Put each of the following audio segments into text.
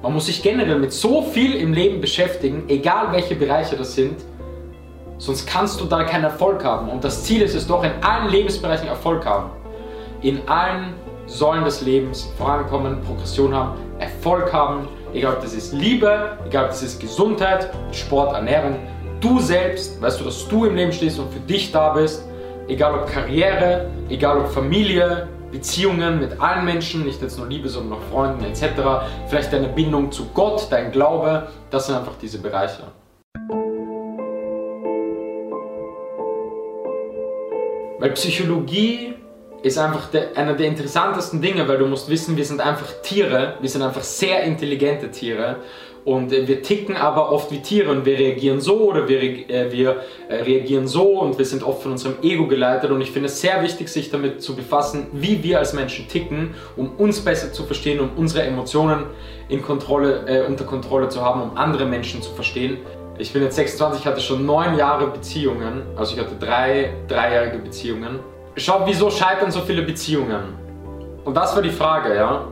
Man muss sich generell mit so viel im Leben beschäftigen, egal welche Bereiche das sind, sonst kannst du da keinen Erfolg haben. Und das Ziel ist es doch, in allen Lebensbereichen Erfolg haben. In allen Säulen des Lebens vorankommen, Progression haben, Erfolg haben, egal ob das ist Liebe, egal ob das ist Gesundheit, Sport, Ernährung. Du selbst, weißt du, dass du im Leben stehst und für dich da bist, egal ob Karriere, egal ob Familie, Beziehungen mit allen Menschen, nicht jetzt nur Liebe, sondern auch Freunden etc. Vielleicht deine Bindung zu Gott, dein Glaube, das sind einfach diese Bereiche. Weil Psychologie ist einfach der, einer der interessantesten Dinge, weil du musst wissen, wir sind einfach Tiere, wir sind einfach sehr intelligente Tiere und äh, wir ticken aber oft wie Tiere und wir reagieren so oder wir, äh, wir äh, reagieren so und wir sind oft von unserem Ego geleitet und ich finde es sehr wichtig, sich damit zu befassen, wie wir als Menschen ticken, um uns besser zu verstehen, um unsere Emotionen in Kontrolle, äh, unter Kontrolle zu haben, um andere Menschen zu verstehen. Ich bin jetzt 26, hatte schon neun Jahre Beziehungen, also ich hatte drei dreijährige Beziehungen Schau, wieso scheitern so viele Beziehungen? Und das war die Frage, ja.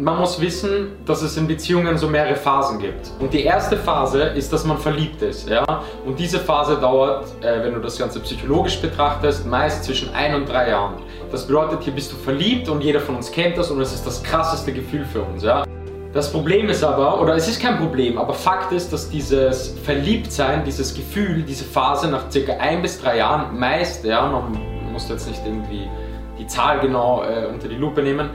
Man muss wissen, dass es in Beziehungen so mehrere Phasen gibt. Und die erste Phase ist, dass man verliebt ist, ja. Und diese Phase dauert, äh, wenn du das Ganze psychologisch betrachtest, meist zwischen ein und drei Jahren. Das bedeutet, hier bist du verliebt und jeder von uns kennt das und es ist das krasseste Gefühl für uns, ja. Das Problem ist aber, oder es ist kein Problem, aber Fakt ist, dass dieses Verliebtsein, dieses Gefühl, diese Phase nach circa ein bis drei Jahren meist, ja, man musst jetzt nicht irgendwie die Zahl genau äh, unter die Lupe nehmen,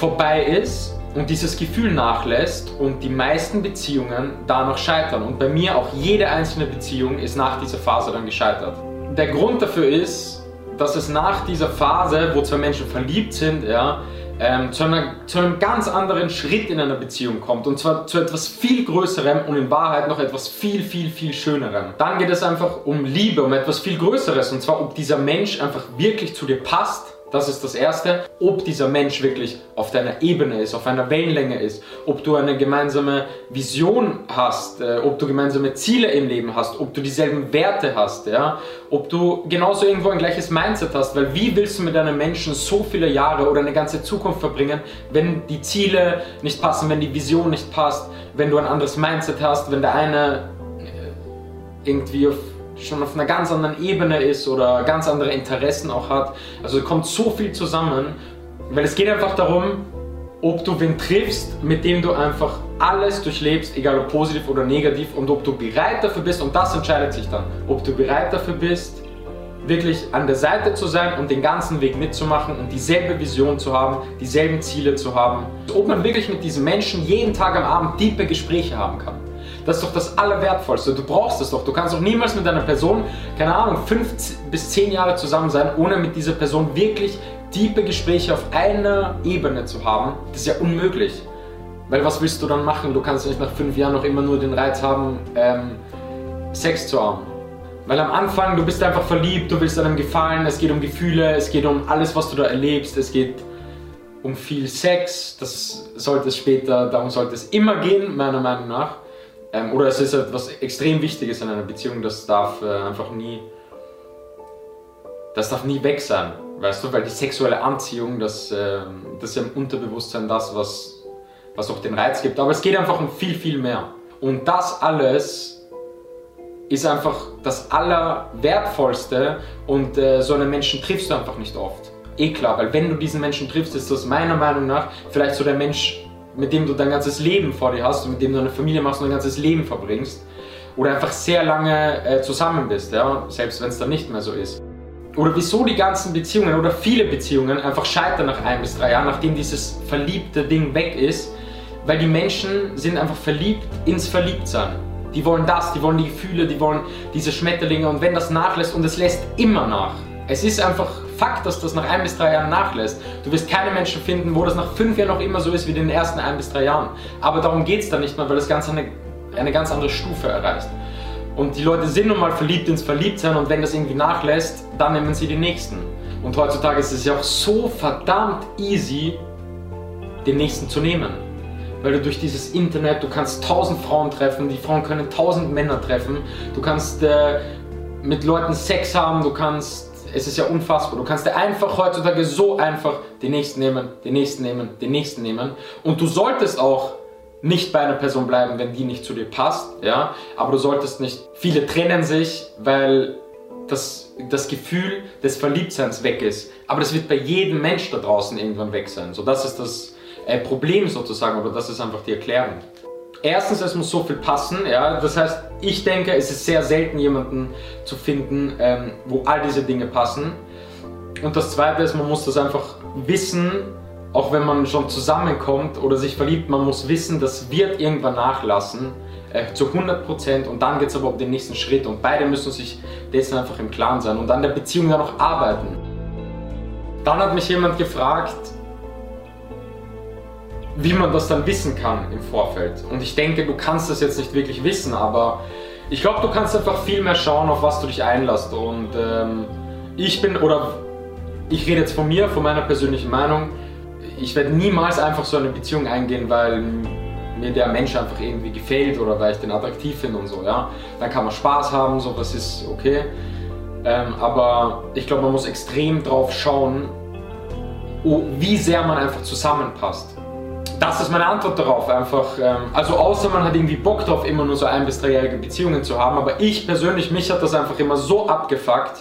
vorbei ist und dieses Gefühl nachlässt und die meisten Beziehungen danach scheitern. Und bei mir auch jede einzelne Beziehung ist nach dieser Phase dann gescheitert. Der Grund dafür ist, dass es nach dieser Phase, wo zwei Menschen verliebt sind, ja, ähm, zu, einer, zu, einem ganz anderen Schritt in einer Beziehung kommt. Und zwar zu etwas viel Größerem und in Wahrheit noch etwas viel, viel, viel Schönerem. Dann geht es einfach um Liebe, um etwas viel Größeres. Und zwar, ob dieser Mensch einfach wirklich zu dir passt das ist das Erste. Ob dieser Mensch wirklich auf deiner Ebene ist, auf einer Wellenlänge ist, ob du eine gemeinsame Vision hast, äh, ob du gemeinsame Ziele im Leben hast, ob du dieselben Werte hast, ja, ob du genauso irgendwo ein gleiches Mindset hast, weil wie willst du mit einem Menschen so viele Jahre oder eine ganze Zukunft verbringen, wenn die Ziele nicht passen, wenn die Vision nicht passt, wenn du ein anderes Mindset hast, wenn der eine äh, irgendwie auf schon auf einer ganz anderen Ebene ist oder ganz andere Interessen auch hat. Also kommt so viel zusammen, weil es geht einfach darum, ob du wen triffst, mit dem du einfach alles durchlebst, egal ob positiv oder negativ und ob du bereit dafür bist und das entscheidet sich dann, ob du bereit dafür bist, wirklich an der Seite zu sein und den ganzen Weg mitzumachen und dieselbe Vision zu haben, dieselben Ziele zu haben. Ob man wirklich mit diesen Menschen jeden Tag am Abend tiefe Gespräche haben kann. Das ist doch das Allerwertvollste. Du brauchst es doch. Du kannst doch niemals mit einer Person, keine Ahnung, fünf bis zehn Jahre zusammen sein, ohne mit dieser Person wirklich tiefe Gespräche auf einer Ebene zu haben. Das ist ja unmöglich. Weil was willst du dann machen? Du kannst nicht nach fünf Jahren noch immer nur den Reiz haben, ähm, Sex zu haben. Weil am Anfang, du bist einfach verliebt, du willst einem gefallen, es geht um Gefühle, es geht um alles, was du da erlebst, es geht um viel Sex, das sollte es später, darum sollte es immer gehen, meiner Meinung nach. Ähm, oder es ist etwas extrem Wichtiges in einer Beziehung, das darf äh, einfach nie, das darf nie weg sein, weißt du, weil die sexuelle Anziehung, das, äh, das ist ja im Unterbewusstsein das, was, was auch den Reiz gibt. Aber es geht einfach um viel, viel mehr. Und das alles ist einfach das Allerwertvollste und äh, so einen Menschen triffst du einfach nicht oft. Eh klar, weil wenn du diesen Menschen triffst, ist das meiner Meinung nach vielleicht so der Mensch, mit dem du dein ganzes Leben vor dir hast und mit dem du eine Familie machst und dein ganzes Leben verbringst. Oder einfach sehr lange äh, zusammen bist, ja? selbst wenn es dann nicht mehr so ist. Oder wieso die ganzen Beziehungen oder viele Beziehungen einfach scheitern nach ein bis drei Jahren, nachdem dieses verliebte Ding weg ist, weil die Menschen sind einfach verliebt ins Verliebtsein. Die wollen das, die wollen die Gefühle, die wollen diese Schmetterlinge und wenn das nachlässt und es lässt immer nach. Es ist einfach Fakt, dass das nach ein bis drei Jahren nachlässt. Du wirst keine Menschen finden, wo das nach fünf Jahren noch immer so ist wie in den ersten ein bis drei Jahren. Aber darum geht es dann nicht mehr, weil das Ganze eine, eine ganz andere Stufe erreicht. Und die Leute sind nun mal verliebt ins Verliebtsein und wenn das irgendwie nachlässt, dann nehmen sie den nächsten. Und heutzutage ist es ja auch so verdammt easy, den nächsten zu nehmen. Weil du durch dieses Internet, du kannst tausend Frauen treffen, die Frauen können tausend Männer treffen, du kannst äh, mit Leuten Sex haben, du kannst es ist ja unfassbar. Du kannst dir einfach heutzutage so einfach den nächsten nehmen, den nächsten nehmen, den nächsten nehmen. Und du solltest auch nicht bei einer Person bleiben, wenn die nicht zu dir passt, ja, aber du solltest nicht, viele trennen sich, weil das, das Gefühl des Verliebtseins weg ist, aber das wird bei jedem Mensch da draußen irgendwann weg sein, so das ist das äh, Problem sozusagen, oder das ist einfach die Erklärung. Erstens, es muss so viel passen, ja, das heißt, ich denke, es ist sehr selten jemanden zu finden, ähm, wo all diese Dinge passen. Und das Zweite ist, man muss das einfach wissen, auch wenn man schon zusammenkommt oder sich verliebt, man muss wissen, das wird irgendwann nachlassen, äh, zu 100% und dann geht es aber um den nächsten Schritt und beide müssen sich dessen einfach im Klaren sein und an der Beziehung dann auch arbeiten. Dann hat mich jemand gefragt, wie man das dann wissen kann im Vorfeld. Und ich denke, du kannst das jetzt nicht wirklich wissen, aber ich glaube, du kannst einfach viel mehr schauen, auf was du dich einlässt. Und ähm, ich bin, oder ich rede jetzt von mir, von meiner persönlichen Meinung, ich werde niemals einfach so eine Beziehung eingehen, weil mir der Mensch einfach irgendwie gefällt oder weil ich den attraktiv finde und so, ja. Dann kann man Spaß haben, so, das ist okay. Ähm, aber ich glaube, man muss extrem drauf schauen, wie sehr man einfach zusammenpasst das ist meine Antwort darauf einfach. Ähm, also außer man hat irgendwie Bock drauf, immer nur so ein- bis dreijährige Beziehungen zu haben. Aber ich persönlich, mich hat das einfach immer so abgefuckt.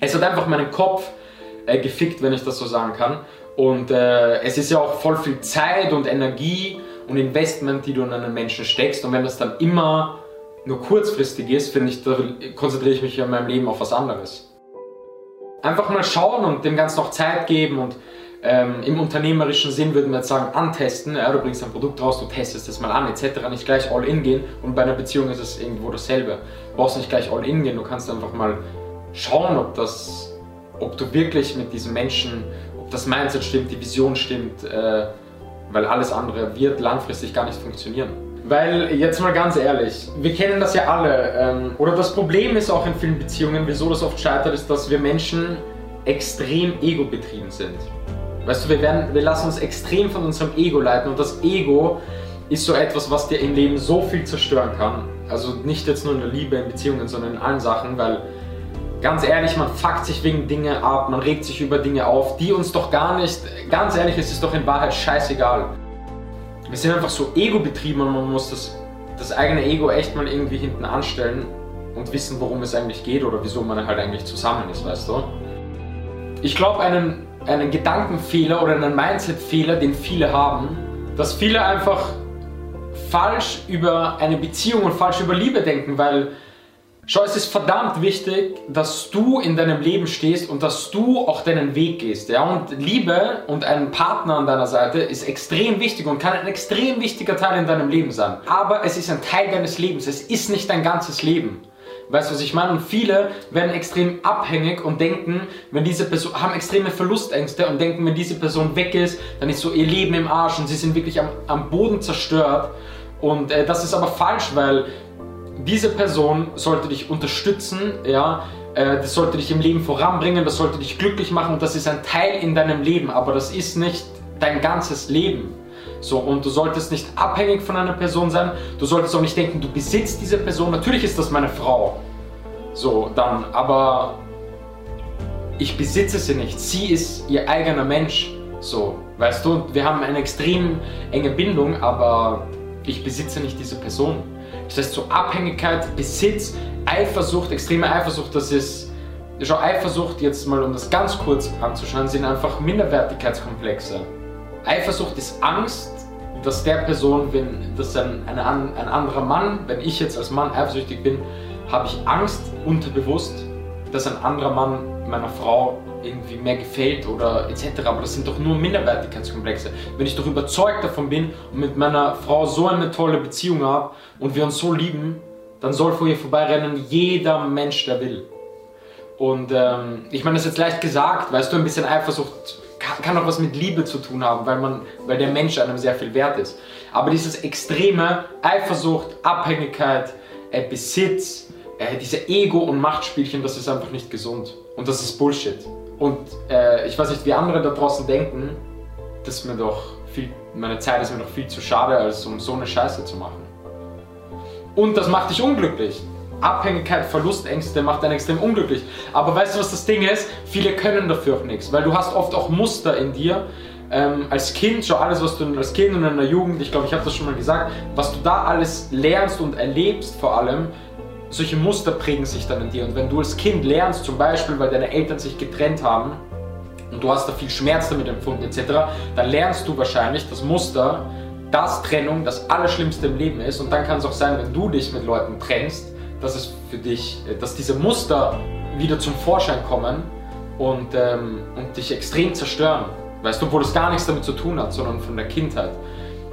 Es hat einfach meinen Kopf äh, gefickt, wenn ich das so sagen kann. Und äh, es ist ja auch voll viel Zeit und Energie und Investment, die du in einen Menschen steckst. Und wenn das dann immer nur kurzfristig ist, finde ich, da konzentriere ich mich in meinem Leben auf was anderes. Einfach mal schauen und dem Ganzen noch Zeit geben und ähm, Im unternehmerischen Sinn würden wir jetzt sagen, antesten. Ja, du bringst ein Produkt raus, du testest es mal an, etc. Nicht gleich all in gehen. Und bei einer Beziehung ist es irgendwo dasselbe. Du brauchst nicht gleich all in gehen, du kannst einfach mal schauen, ob, das, ob du wirklich mit diesem Menschen, ob das Mindset stimmt, die Vision stimmt, äh, weil alles andere wird langfristig gar nicht funktionieren. Weil, jetzt mal ganz ehrlich, wir kennen das ja alle, ähm, oder das Problem ist auch in vielen Beziehungen, wieso das oft scheitert, ist, dass wir Menschen extrem ego-betrieben sind. Weißt du, wir, werden, wir lassen uns extrem von unserem Ego leiten und das Ego ist so etwas, was dir im Leben so viel zerstören kann. Also nicht jetzt nur in der Liebe, in Beziehungen, sondern in allen Sachen, weil ganz ehrlich, man fuckt sich wegen Dinge ab, man regt sich über Dinge auf, die uns doch gar nicht, ganz ehrlich, es ist doch in Wahrheit scheißegal. Wir sind einfach so ego-betrieben und man muss das, das eigene Ego echt mal irgendwie hinten anstellen und wissen, worum es eigentlich geht oder wieso man halt eigentlich zusammen ist, weißt du? Ich glaube, einen einen Gedankenfehler oder einen Mindsetfehler, den viele haben, dass viele einfach falsch über eine Beziehung und falsch über Liebe denken, weil schau, es ist verdammt wichtig, dass du in deinem Leben stehst und dass du auch deinen Weg gehst. Ja? Und Liebe und ein Partner an deiner Seite ist extrem wichtig und kann ein extrem wichtiger Teil in deinem Leben sein. Aber es ist ein Teil deines Lebens, es ist nicht dein ganzes Leben. Weißt du, was ich meine? Und viele werden extrem abhängig und denken, wenn diese Person, haben extreme Verlustängste und denken, wenn diese Person weg ist, dann ist so ihr Leben im Arsch und sie sind wirklich am, am Boden zerstört. Und äh, das ist aber falsch, weil diese Person sollte dich unterstützen, ja, äh, das sollte dich im Leben voranbringen, das sollte dich glücklich machen und das ist ein Teil in deinem Leben, aber das ist nicht dein ganzes Leben. So, und du solltest nicht abhängig von einer Person sein. Du solltest auch nicht denken, du besitzt diese Person. Natürlich ist das meine Frau. So, dann, aber ich besitze sie nicht. Sie ist ihr eigener Mensch. So, weißt du, wir haben eine extrem enge Bindung, aber ich besitze nicht diese Person. Das heißt, so Abhängigkeit, Besitz, Eifersucht, extreme Eifersucht, das ist. Schau, Eifersucht, jetzt mal um das ganz kurz anzuschauen, sind einfach Minderwertigkeitskomplexe. Eifersucht ist Angst, dass der Person, wenn das ein, ein, ein anderer Mann, wenn ich jetzt als Mann eifersüchtig bin, habe ich Angst unterbewusst, dass ein anderer Mann meiner Frau irgendwie mehr gefällt oder etc. Aber das sind doch nur Minderwertigkeitskomplexe. Wenn ich doch überzeugt davon bin und mit meiner Frau so eine tolle Beziehung habe und wir uns so lieben, dann soll vor ihr vorbeirennen jeder Mensch, der will. Und ähm, ich meine, das ist jetzt leicht gesagt, weißt du, ein bisschen Eifersucht kann, kann auch was mit Liebe zu tun haben, weil, man, weil der Mensch einem sehr viel wert ist. Aber dieses extreme Eifersucht, Abhängigkeit, äh, Besitz, äh, diese Ego- und Machtspielchen, das ist einfach nicht gesund. Und das ist Bullshit. Und äh, ich weiß nicht, wie andere da draußen denken, dass mir doch viel, meine Zeit ist mir doch viel zu schade, als um so eine Scheiße zu machen. Und das macht dich unglücklich. Abhängigkeit, Verlustängste macht einen extrem unglücklich. Aber weißt du, was das Ding ist? Viele können dafür auch nichts, weil du hast oft auch Muster in dir, ähm, als Kind, schon alles, was du als Kind und in der Jugend, ich glaube, ich habe das schon mal gesagt, was du da alles lernst und erlebst vor allem, solche Muster prägen sich dann in dir. Und wenn du als Kind lernst, zum Beispiel, weil deine Eltern sich getrennt haben und du hast da viel Schmerz damit empfunden etc., dann lernst du wahrscheinlich das Muster, dass Trennung das Allerschlimmste im Leben ist. Und dann kann es auch sein, wenn du dich mit Leuten trennst, dass es für dich, äh, dass diese Muster wieder zum Vorschein kommen und, ähm, und dich extrem zerstören. Weißt du, obwohl es gar nichts damit zu tun hat, sondern von der Kindheit.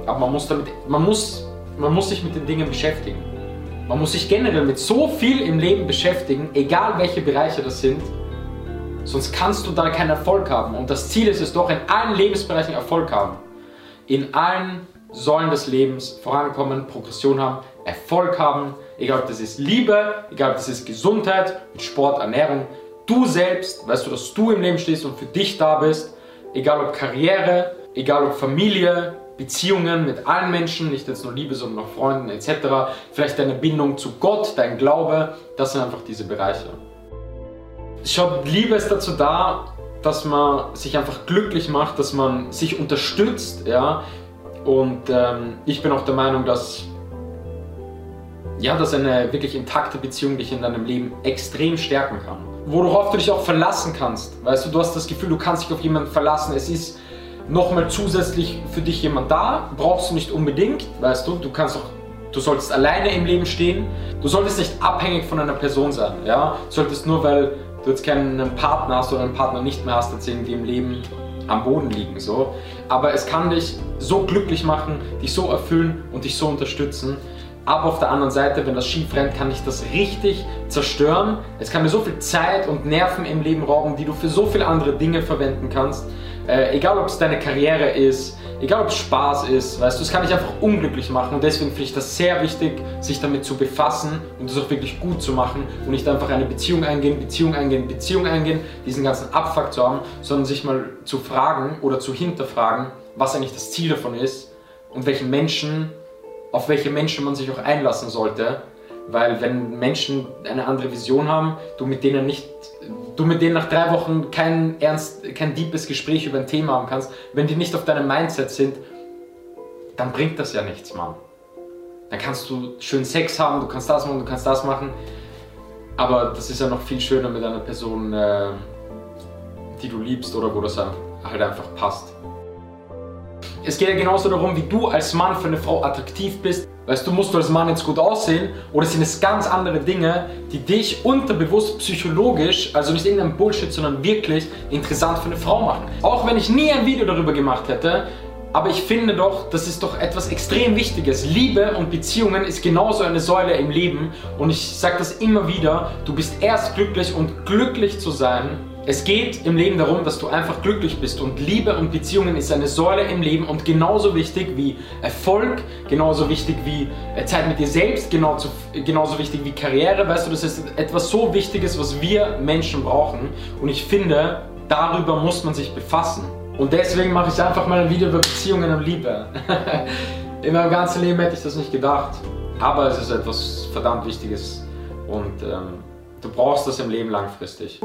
Aber man muss damit, man muss, man muss sich mit den Dingen beschäftigen. Man muss sich generell mit so viel im Leben beschäftigen, egal welche Bereiche das sind, sonst kannst du da keinen Erfolg haben. Und das Ziel ist es doch, in allen Lebensbereichen Erfolg haben. In allen Säulen des Lebens vorankommen, Progression haben, Erfolg haben, egal ob das ist Liebe, egal ob das ist Gesundheit, Sport, Ernährung. Du selbst, weißt du, dass du im Leben stehst und für dich da bist, egal ob Karriere, egal ob Familie, Beziehungen mit allen Menschen, nicht jetzt nur Liebe, sondern auch Freunden etc. Vielleicht deine Bindung zu Gott, dein Glaube, das sind einfach diese Bereiche. Schau, Liebe ist dazu da, dass man sich einfach glücklich macht, dass man sich unterstützt, ja. Und ähm, ich bin auch der Meinung, dass ja, dass eine wirklich intakte Beziehung dich in deinem Leben extrem stärken kann. Worauf du dich auch verlassen kannst. Weißt du, du hast das Gefühl, du kannst dich auf jemanden verlassen. Es ist nochmal zusätzlich für dich jemand da, brauchst du nicht unbedingt, weißt du, du kannst auch, du solltest alleine im Leben stehen, du solltest nicht abhängig von einer Person sein, ja, du solltest nur, weil du jetzt keinen Partner hast oder einen Partner nicht mehr hast, jetzt irgendwie im Leben am Boden liegen, so. Aber es kann dich so glücklich machen, dich so erfüllen und dich so unterstützen. Aber auf der anderen Seite, wenn das schief rennt, kann dich das richtig zerstören. Es kann mir so viel Zeit und Nerven im Leben rauben, die du für so viele andere Dinge verwenden kannst. Äh, egal ob es deine Karriere ist, egal ob es Spaß ist, weißt du, es kann dich einfach unglücklich machen und deswegen finde ich das sehr wichtig, sich damit zu befassen und das auch wirklich gut zu machen und nicht einfach eine Beziehung eingehen, Beziehung eingehen, Beziehung eingehen, diesen ganzen Abfuck zu haben, sondern sich mal zu fragen oder zu hinterfragen, was eigentlich das Ziel davon ist und welche Menschen, auf welche Menschen man sich auch einlassen sollte, weil wenn Menschen eine andere Vision haben, du mit denen nicht du mit denen nach drei Wochen kein ernst, kein deepes Gespräch über ein Thema haben kannst, wenn die nicht auf deinem Mindset sind, dann bringt das ja nichts, Mann. Dann kannst du schön Sex haben, du kannst das machen, du kannst das machen, aber das ist ja noch viel schöner mit einer Person, äh, die du liebst oder wo das halt einfach passt. Es geht ja genauso darum, wie du als Mann für eine Frau attraktiv bist. Weißt du, musst du als Mann jetzt gut aussehen oder sind es ganz andere Dinge, die dich unterbewusst psychologisch, also nicht irgendein Bullshit, sondern wirklich interessant für eine Frau machen. Auch wenn ich nie ein Video darüber gemacht hätte, aber ich finde doch, das ist doch etwas extrem Wichtiges. Liebe und Beziehungen ist genauso eine Säule im Leben und ich sage das immer wieder, du bist erst glücklich und glücklich zu sein, es geht im Leben darum, dass du einfach glücklich bist und Liebe und Beziehungen ist eine Säule im Leben und genauso wichtig wie Erfolg, genauso wichtig wie äh, Zeit mit dir selbst, genauso, genauso wichtig wie Karriere. Weißt du, das ist etwas so Wichtiges, was wir Menschen brauchen und ich finde, darüber muss man sich befassen. Und deswegen mache ich einfach mal ein Video über Beziehungen und Liebe. In meinem ganzen Leben hätte ich das nicht gedacht. Aber es ist etwas verdammt Wichtiges und ähm, du brauchst das im Leben langfristig.